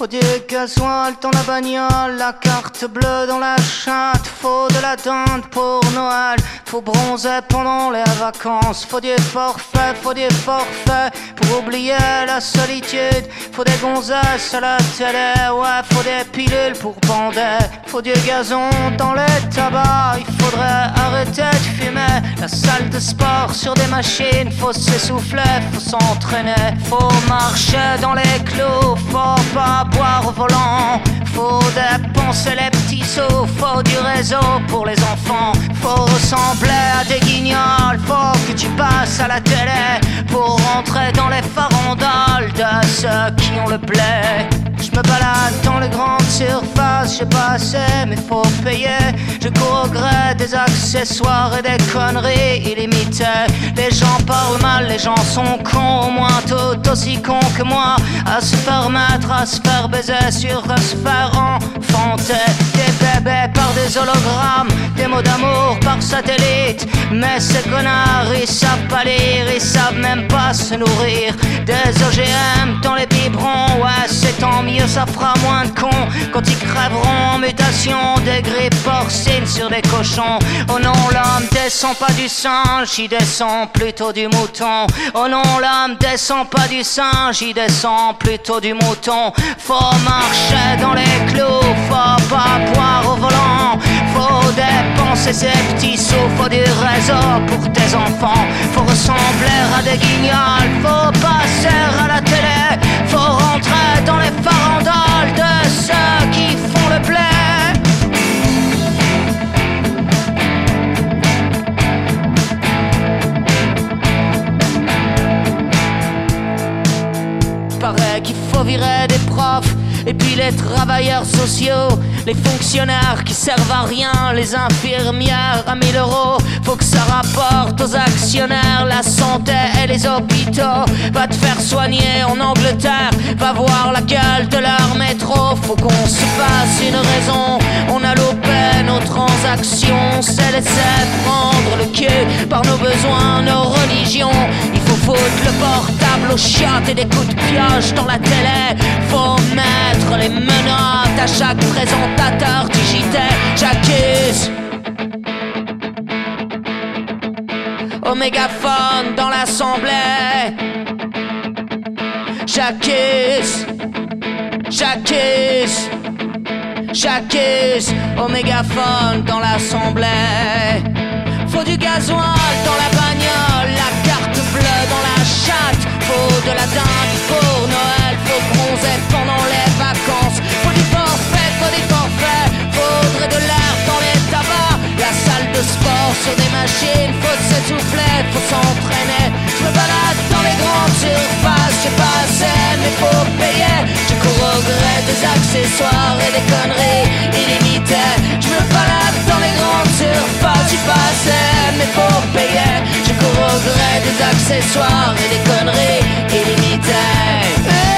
Faut du gasoil dans la bagnole, la carte bleue dans la chatte. Faut de la dinde pour Noël, faut bronzer pendant les vacances. Faut du forfait, faut du forfait pour oublier la solitude. Faut des gonzesses à la télé, ouais, faut des pilules pour bander. Faut du gazon dans les tabacs, il faudrait arrêter de fumer. La salle de sport sur des machines, faut s'essouffler, faut s'entraîner. Faut marcher dans les clous, faut pas boire au volant. Faut dépenser les petits sous, faut du réseau pour les enfants. Faut à des guignols, faut que tu passes à la télé pour rentrer dans les farandoles de ceux qui ont le blé. Je me balade dans les grandes surfaces, j'ai pas assez, mais faut payer. Je cours des accessoires et des conneries illimitées. Les gens parlent mal, les gens sont cons, au moins tout aussi cons que moi. À se faire mettre, à se faire baiser, sur à se faire enfanter. Des bébés par des hologrammes, des mots d'amour par satellite. Mais ces connards, ils savent pas lire, ils savent même pas se nourrir. Des OGM dans les biberons, ouais, c'est tant mieux, ça fera moins de cons quand ils crèveront en mutation des grippes porcines sur des cochons. Oh non, l'homme descend pas du singe, il descend plutôt du mouton. Oh non, l'homme descend pas du singe, il descend plutôt du mouton. Faut marcher dans les clous, faut pas boire au volant. Faut dépenser ses petits sous, faut du réseau pour tes enfants. Faut ressembler à des guignols, faut passer à la télé. Faut rentrer dans les farandoles de ceux qui font le blé. Paraît qu'il faut virer des profs et puis les travailleurs sociaux, les fonctionnaires qui servent à rien, les infirmières à 1000 euros. Faut que ça rapporte aux actionnaires la santé et les hôpitaux. Va te faire soigner en Angleterre, va voir la gueule de leur métro. Faut qu'on se fasse une raison. On a loupé nos transactions, s'est laissé prendre le cul par nos besoins, nos religions. Le portable aux chiottes et des coups de pioche dans la télé. Faut mettre les menottes à chaque présentateur digitaire. J'accuse. Au mégaphone dans l'assemblée. J'accuse. J'accuse. J'accuse. Au mégaphone dans l'assemblée. Faut du gasoil dans la bagnole, chatte. Faut de la dinde pour Noël, faut bronzer pendant les vacances. Faut du forfait, faut des forfaits, faudrait de tabacs. De sport sur des machines, faut s'essouffler, faut s'entraîner. Je me balade dans les grandes surfaces, j'ai pas assez, mais faut payer. Je cours au gré des accessoires et des conneries illimitées. Je me balade dans les grandes surfaces, j'ai pas assez, mais faut payer. Je cours au gré des accessoires et des conneries illimitées.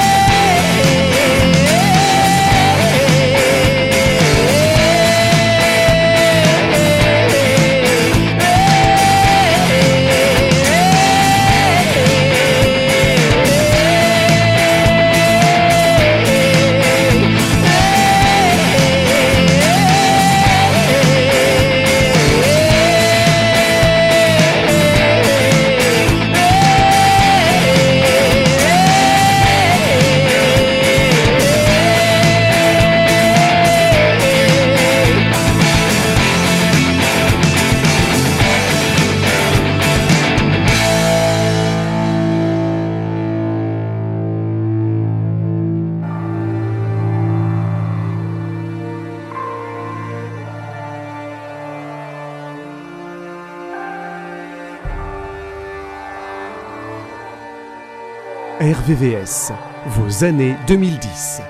Vos années 2010.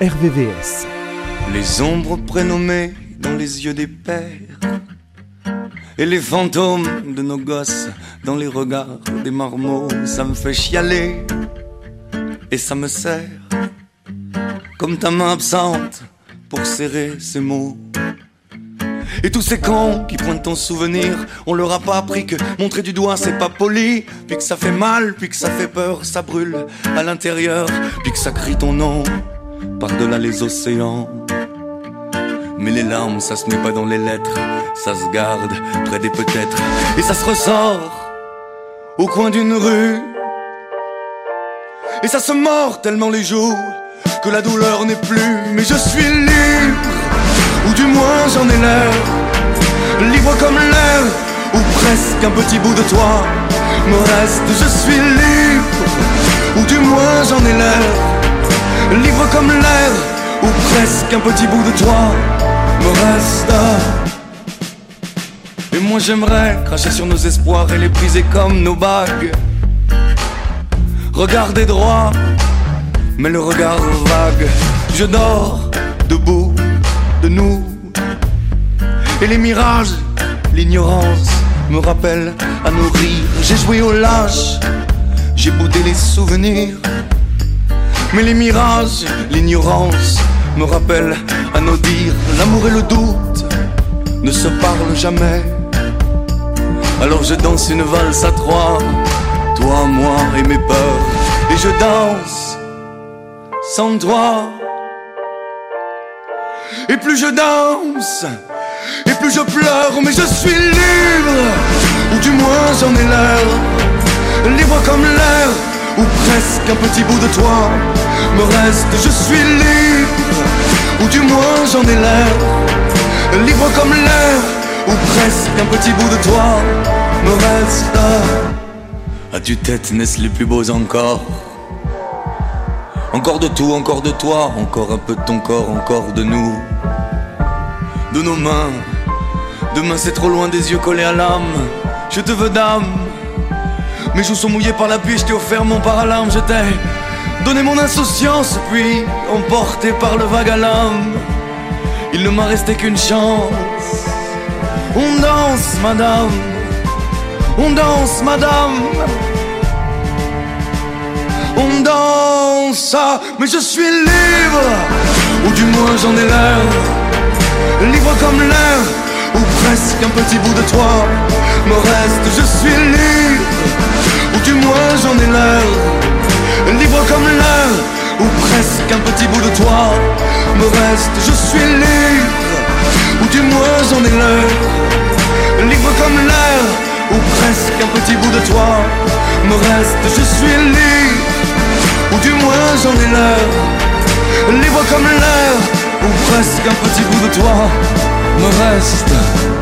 RVVS. Les ombres prénommées dans les yeux des pères et les fantômes de nos gosses dans les regards des marmots, ça me fait chialer et ça me sert comme ta main absente pour serrer ces mots. Et tous ces cons qui pointent ton souvenir, on leur a pas appris que montrer du doigt c'est pas poli, puis que ça fait mal, puis que ça fait peur, ça brûle à l'intérieur, puis que ça crie ton nom. par-delà les océans. Mais les larmes, ça se met pas dans les lettres, ça se garde près des peut-être, et ça se ressort au coin d'une rue. Et ça se mord tellement les jours que la douleur n'est plus. Mais je suis libre, du moins j'en ai l'air. Libre comme l'air, ou presque un petit bout de toi me reste. Je suis libre, ou du moins j'en ai l'air. Libre comme l'air, ou presque un petit bout de toi me reste. Et moi j'aimerais cracher sur nos espoirs et les briser comme nos bagues. Regarder droit, mais le regard vague. Je dors debout de nous. Et les mirages, l'ignorance me rappelle à nos rires. J'ai joué au lâche, j'ai boudé les souvenirs. Mais les mirages, l'ignorance me rappellent à nos dires. L'amour et le doute ne se parlent jamais. Alors je danse une valse à trois, toi, moi et mes peurs. Et je danse sans toi. Et plus je danse, et plus je pleure, mais je suis libre, ou du moins j'en ai l'air, libre comme l'air, ou presque un petit bout de toi me reste, je suis libre, ou du moins j'en ai l'air, libre comme l'air, ou presque un petit bout de toi me reste. À tu tête naissent les plus beaux encore? Encore de tout, encore de toi, encore un peu de ton corps, encore de nous, de nos mains. Demain c'est trop loin des yeux collés à l'âme. Je te veux d'âme. Mes joues sont mouillées par la pluie, je t'ai offert mon paralarme, je t'ai donné mon insouciance, puis emporté par le vague à l'âme. Il ne m'a resté qu'une chance. On danse, madame. On danse, madame. On danse, mais je suis libre, ou du moins j'en ai l'air. Libre comme l'air, ou presque un petit bout de toi me reste. Je suis libre, ou du moins j'en ai l'air. Libre comme l'air, ou presque un petit bout de toi me reste. Je suis libre, ou du moins j'en ai l'air. Libre comme l'air, ou presque un petit bout de toi me reste. Je suis libre, ou du moins j'en ai l'air. Libre comme l'air, ou presque un petit bout de toi me reste.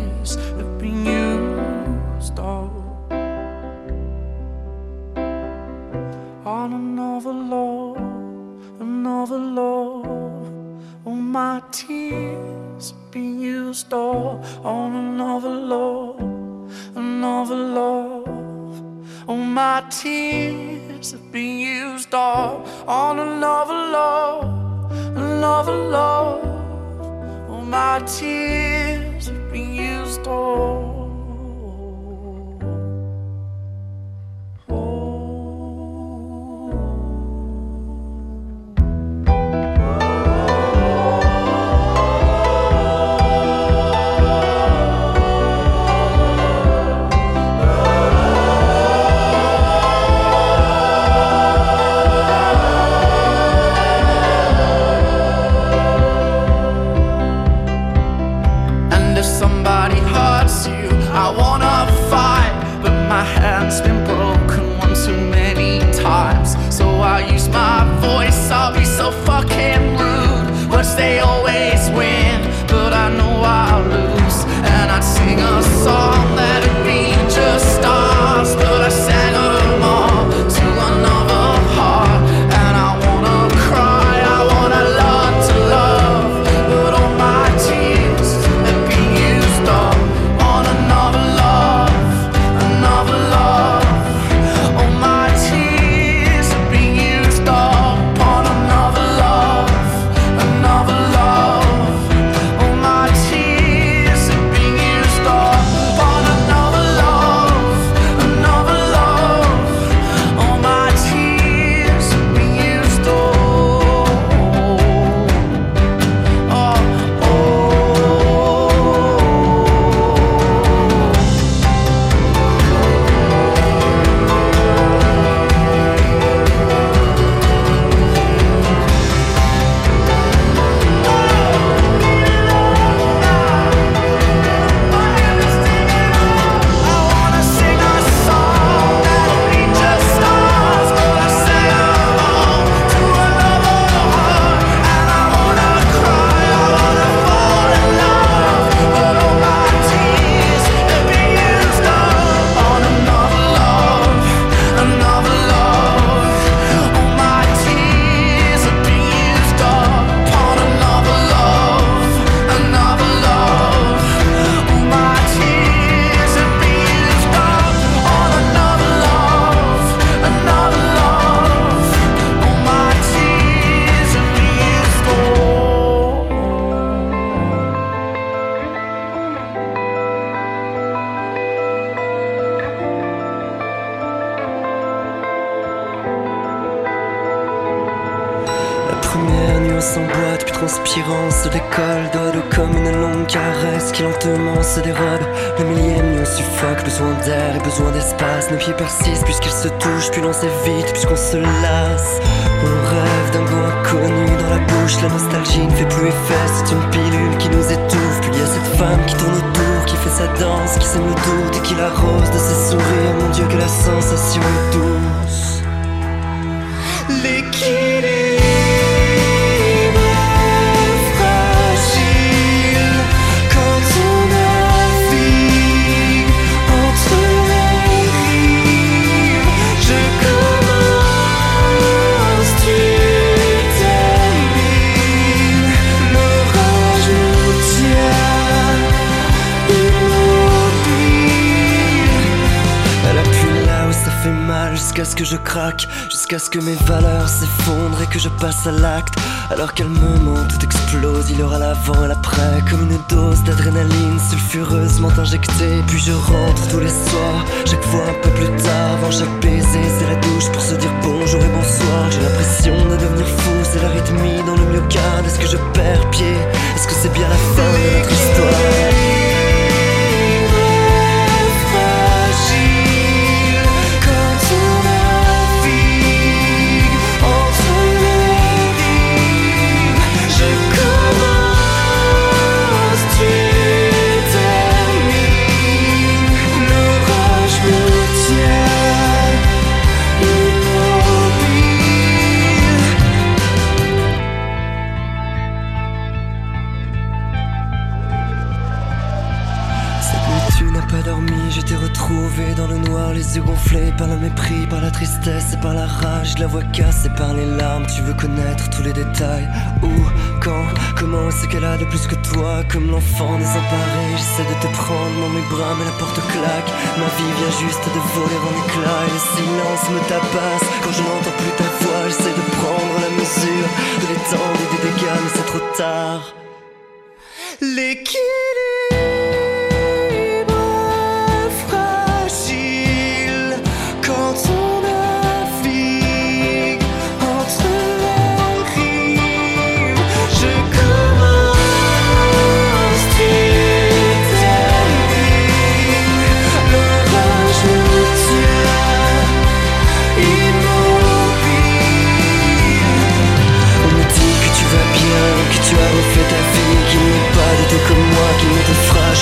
on another love, another love. All my tears been used up on another love, another love. All my tears have been used up on another love, another love. All my tears have been used up. Jusqu'à ce que mes valeurs s'effondrent et que je passe à l'acte. Alors qu'elle me ment, tout explose, il y aura l'avant et l'après, comme une dose d'adrénaline sulfureusement injectée. Puis je rentre tous les soirs, chaque fois un peu plus tard, avant chaque baiser, c'est la douche pour se dire bonjour et bonsoir. J'ai l'impression de devenir fou, c'est la rythmie dans le myocarde. Est-ce que je perds pied? Est-ce que c'est bien la fin de notre histoire? Par le mépris, par la tristesse et par la rage, la voix cassée par les larmes. Tu veux connaître tous les détails. Où, quand, comment, c'est qu'elle a de plus que toi. Comme l'enfant désemparé, j'essaie de te prendre dans mes bras, mais la porte claque. Ma vie vient juste de voler en éclats et le silence me tabasse. Quand je n'entends plus ta voix, j'essaie de prendre la mesure de l'étendue des dégâts, mais c'est trop tard. L'équilibre.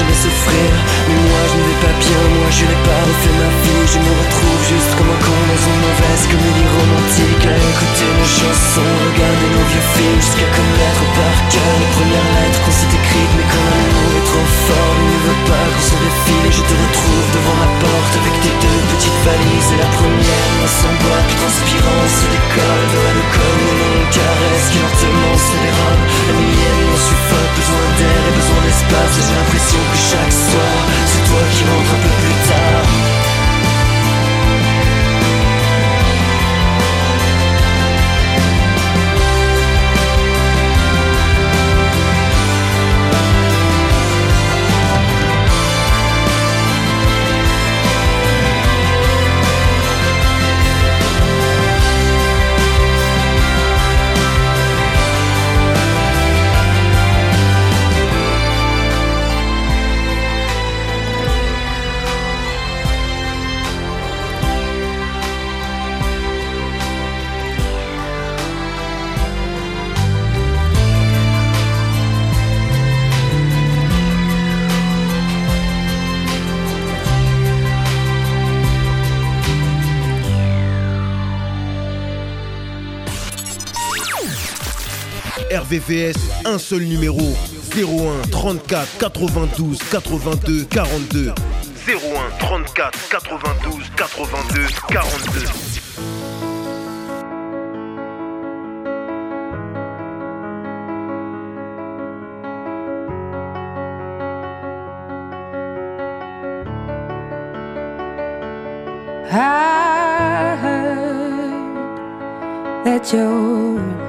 Mais moi je ne vais pas bien, moi je n'ai pas refait ma vie. Je me retrouve juste comme un con dans une mauvaise comédie romantique. À écouter nos chansons, regarder nos vieux films Jusqu'à connaître par cœur les premières lettres qu'on s'est écrites. Mais quand l'amour est trop fort, il ne veut pas qu'on se défile. Et je te retrouve devant ma porte avec tes deux petites valises. Et la première sans boîte, transpirant se décolle. De l'alcool Et caresse qui lentement se dérobe La mienne m'en suffit j'ai l'impression que chaque soir, c'est toi qui m'en RVVS, un seul numéro 01 34 92 82 42. 01 34 92 82 42. I heard that you're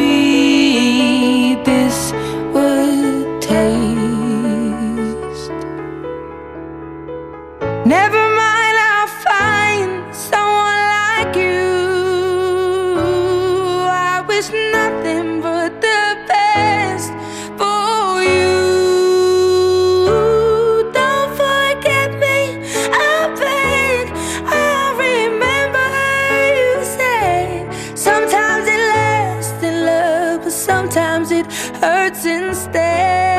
hurts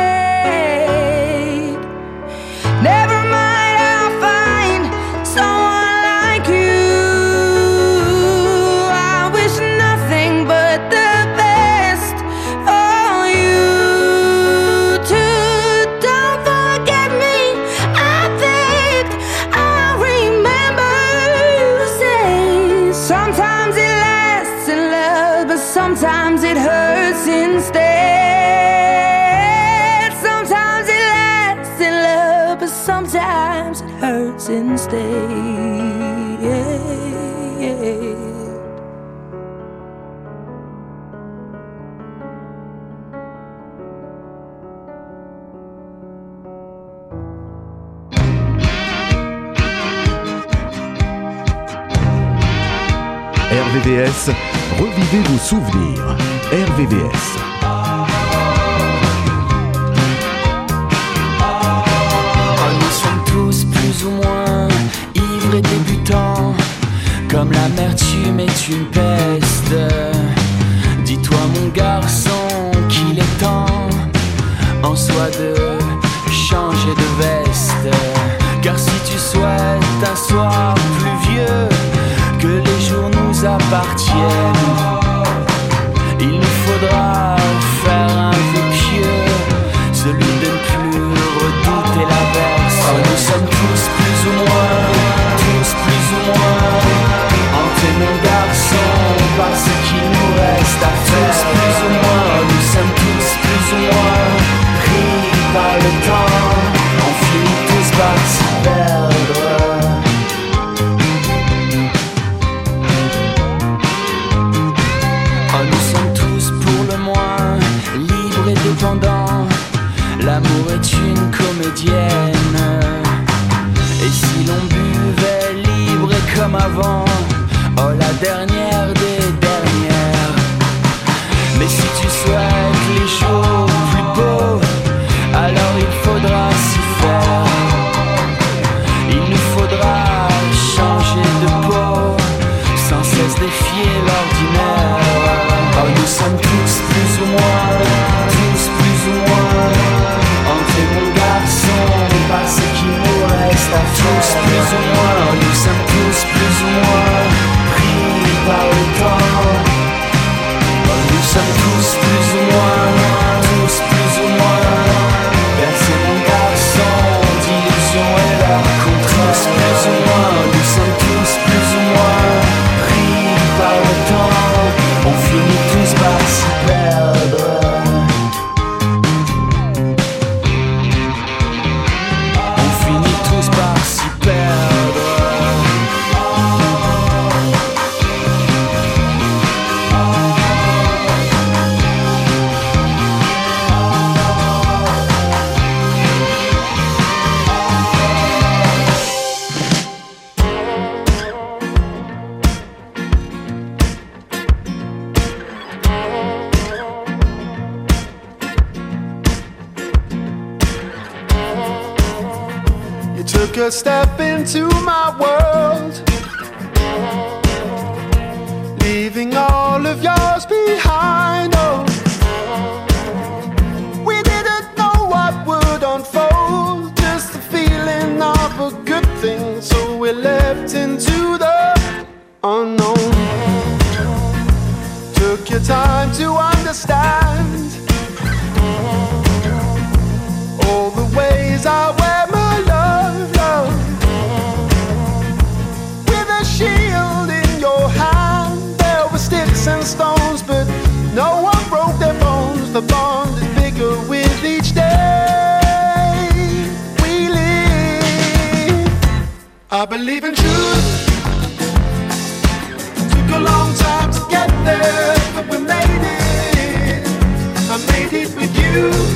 Revivez vos souvenirs. RVVS. Ah, comme l'amertume est une peste Dis-toi mon garçon qu'il est temps En soi de changer de veste Car si tu souhaites un soir pluvieux que les jours nous appartiennent. Il nous faudra faire un vœu pieux, celui de ne plus redouter l'averse. Oh, ah nous sommes tous plus ou moins, tous plus ou moins, entre nos garçons par ce qu'il nous reste à faire. Tous plus ou moins, nous sommes tous plus ou moins, pris par le temps. all of yours behind. Oh, we didn't know what would unfold, just the feeling of a good thing. So we left into the unknown. Took your time to understand. I believe in truth. Took a long time to get there, but we made it. I made it with you.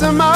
Some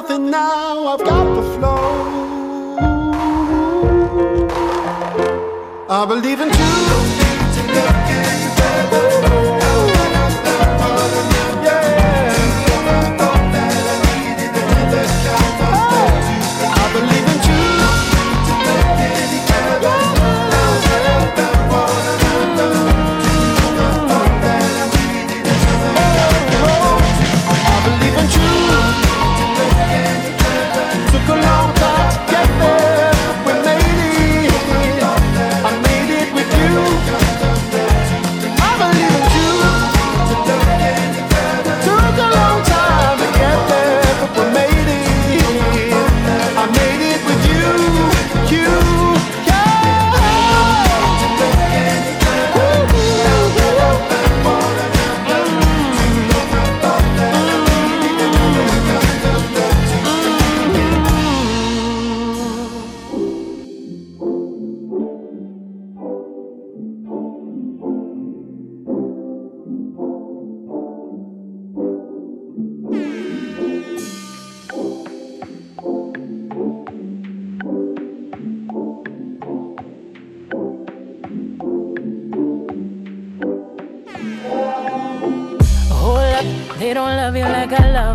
nothing now, I've got the flow. I believe in two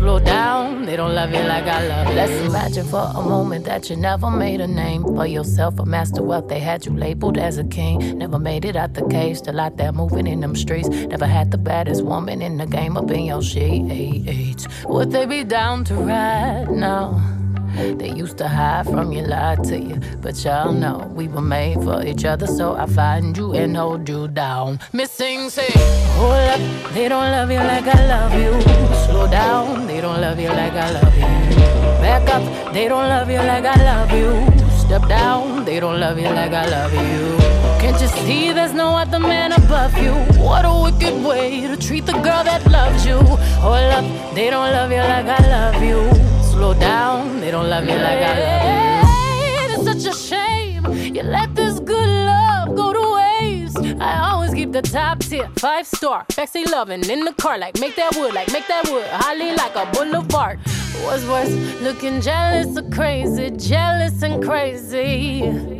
slow down. They don't love you like I love. Let's imagine for a moment that you never made a name for yourself, a master wealth. They had you labeled as a king. Never made it out the cave, still out there moving in them streets. Never had the baddest woman in the game up in your sheets. Would they be down to ride now? They used to hide from you, lie to you. But y'all know we were made for each other, so I find you and hold you down. Missing, say, hold up, they don't love you like I love you. Slow down, they don't love you like I love you. Back up, they don't love you like I love you. Step down, they don't love you like I love you. Can't you see there's no other man above you? What a wicked way to treat the girl that loves you. Hold up, they don't love you like I love you slow down. They don't love you like I love you. It's such a shame you let this good love go to waste. I always keep the top tier, five star, sexy loving in the car, like make that wood, like make that wood, holly like a boulevard. What's worse, looking jealous or crazy, jealous and crazy.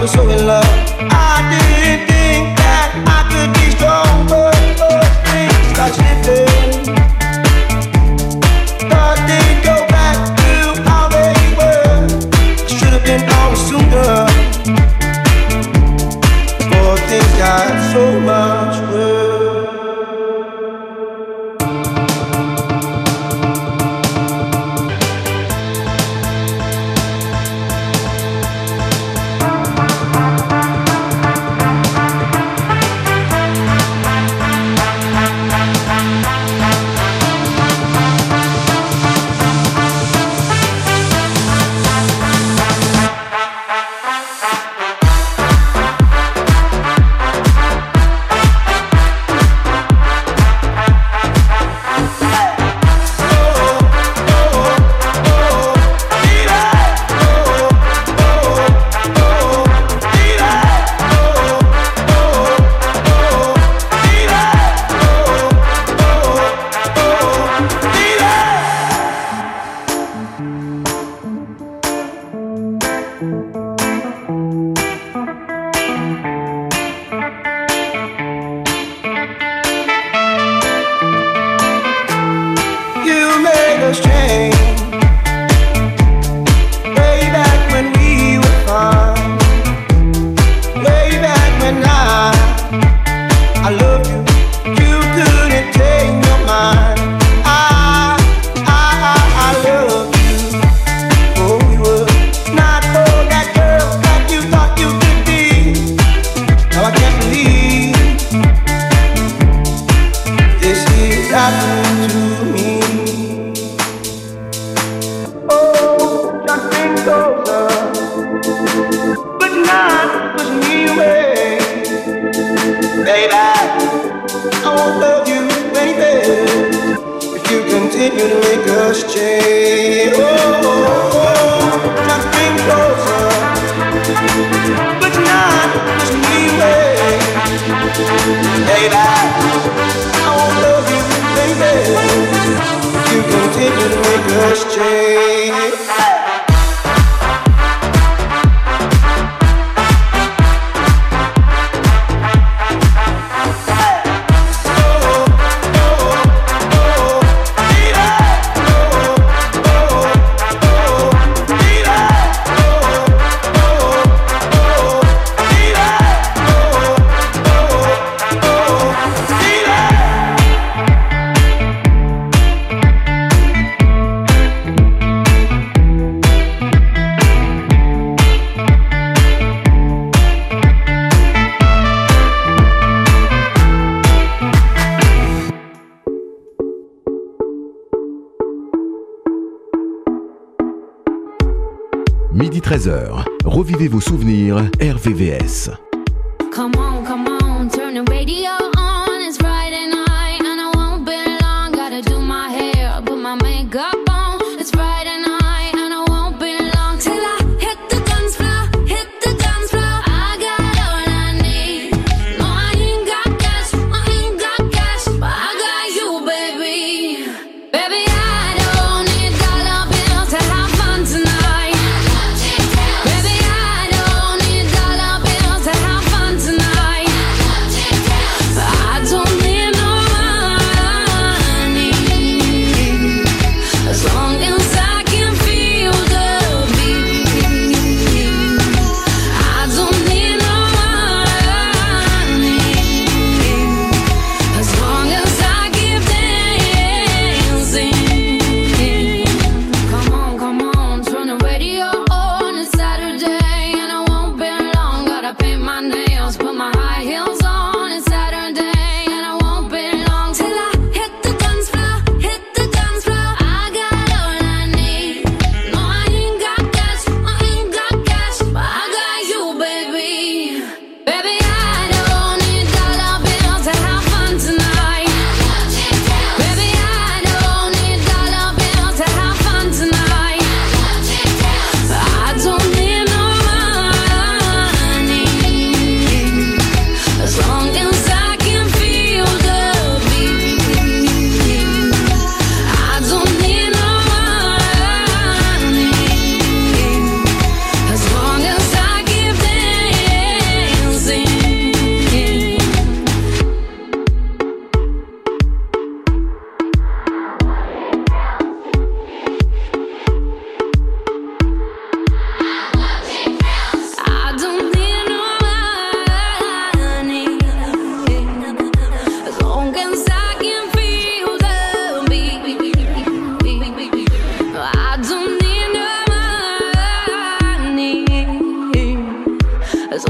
was so in love.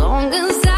Long as I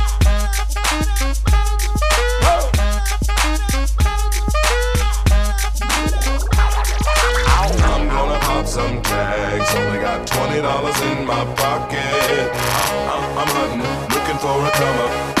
some tags. Only got twenty dollars in my pocket. I'm, I'm hunting, looking for a come.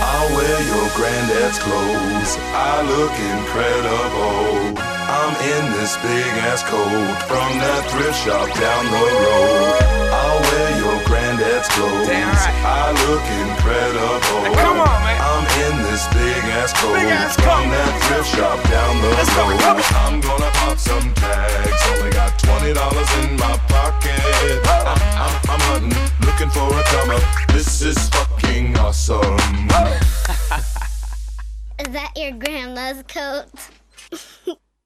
I'll wear your granddad's clothes. I look incredible. I'm in this big ass coat from that thrift shop down the road. I'll wear your granddad's clothes. I look incredible. Come on, man. I'm in this big ass coat from that thrift shop down the Let's road. Go, I'm gonna pop some tags. Only got twenty dollars in my pocket. I, I'm, I'm hunting, looking for a come up. This is fucking awesome. Is that your grandma's coat?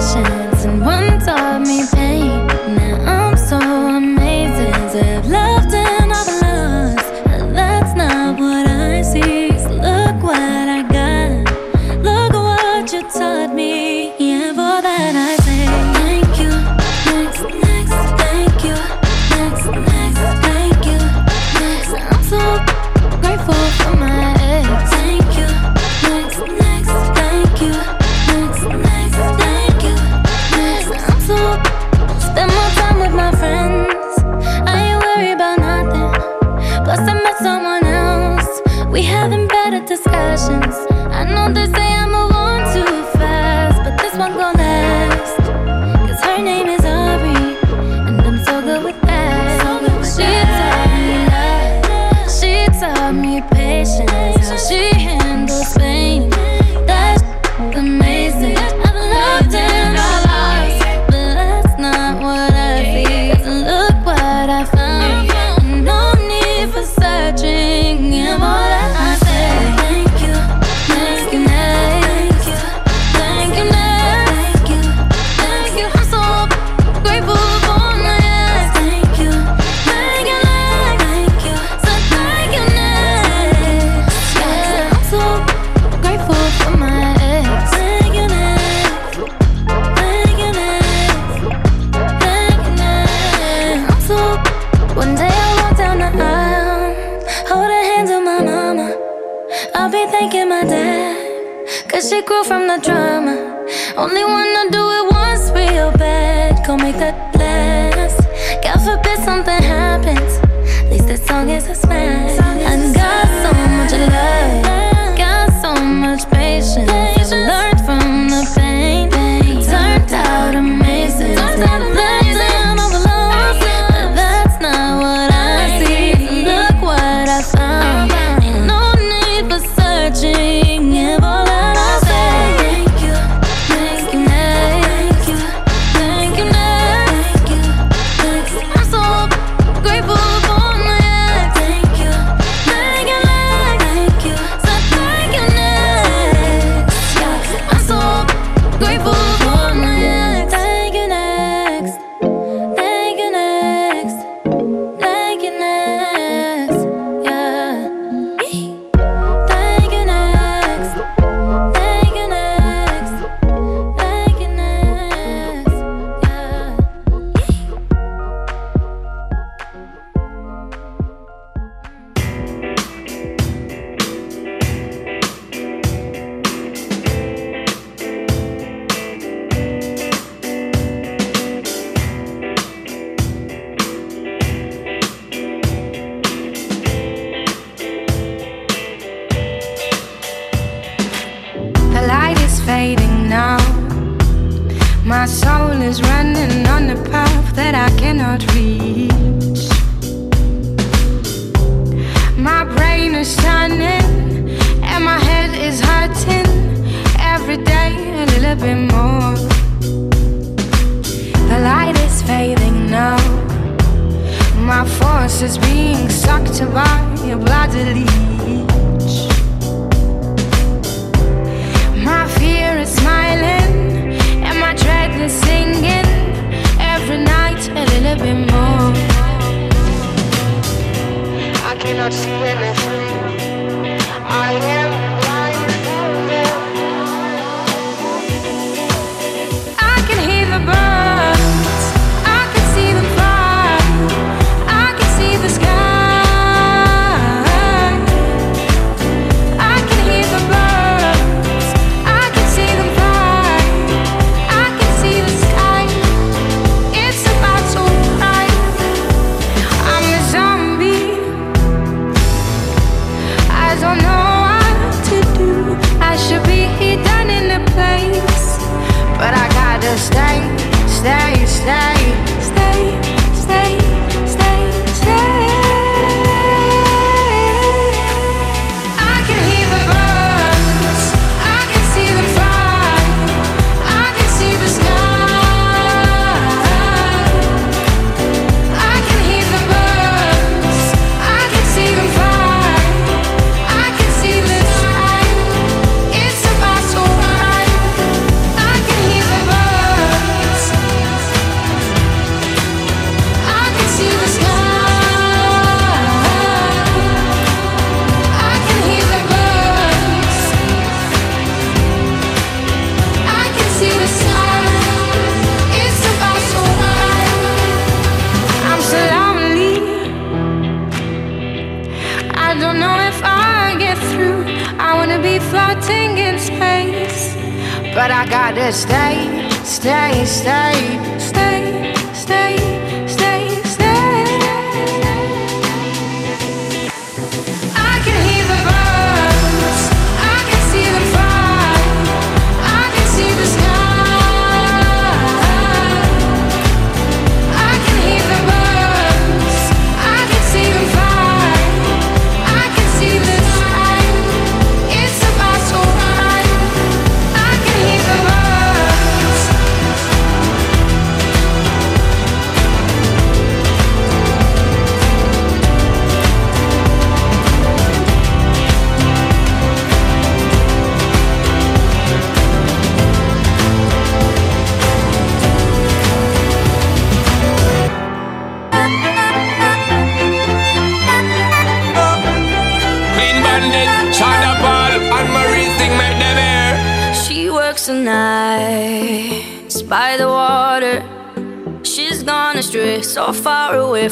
patience and one taught me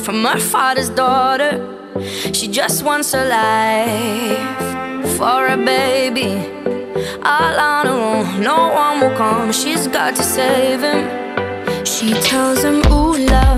from her father's daughter. She just wants a life for a baby. All on her own, no one will come. She's got to save him. She tells him, Ooh, love.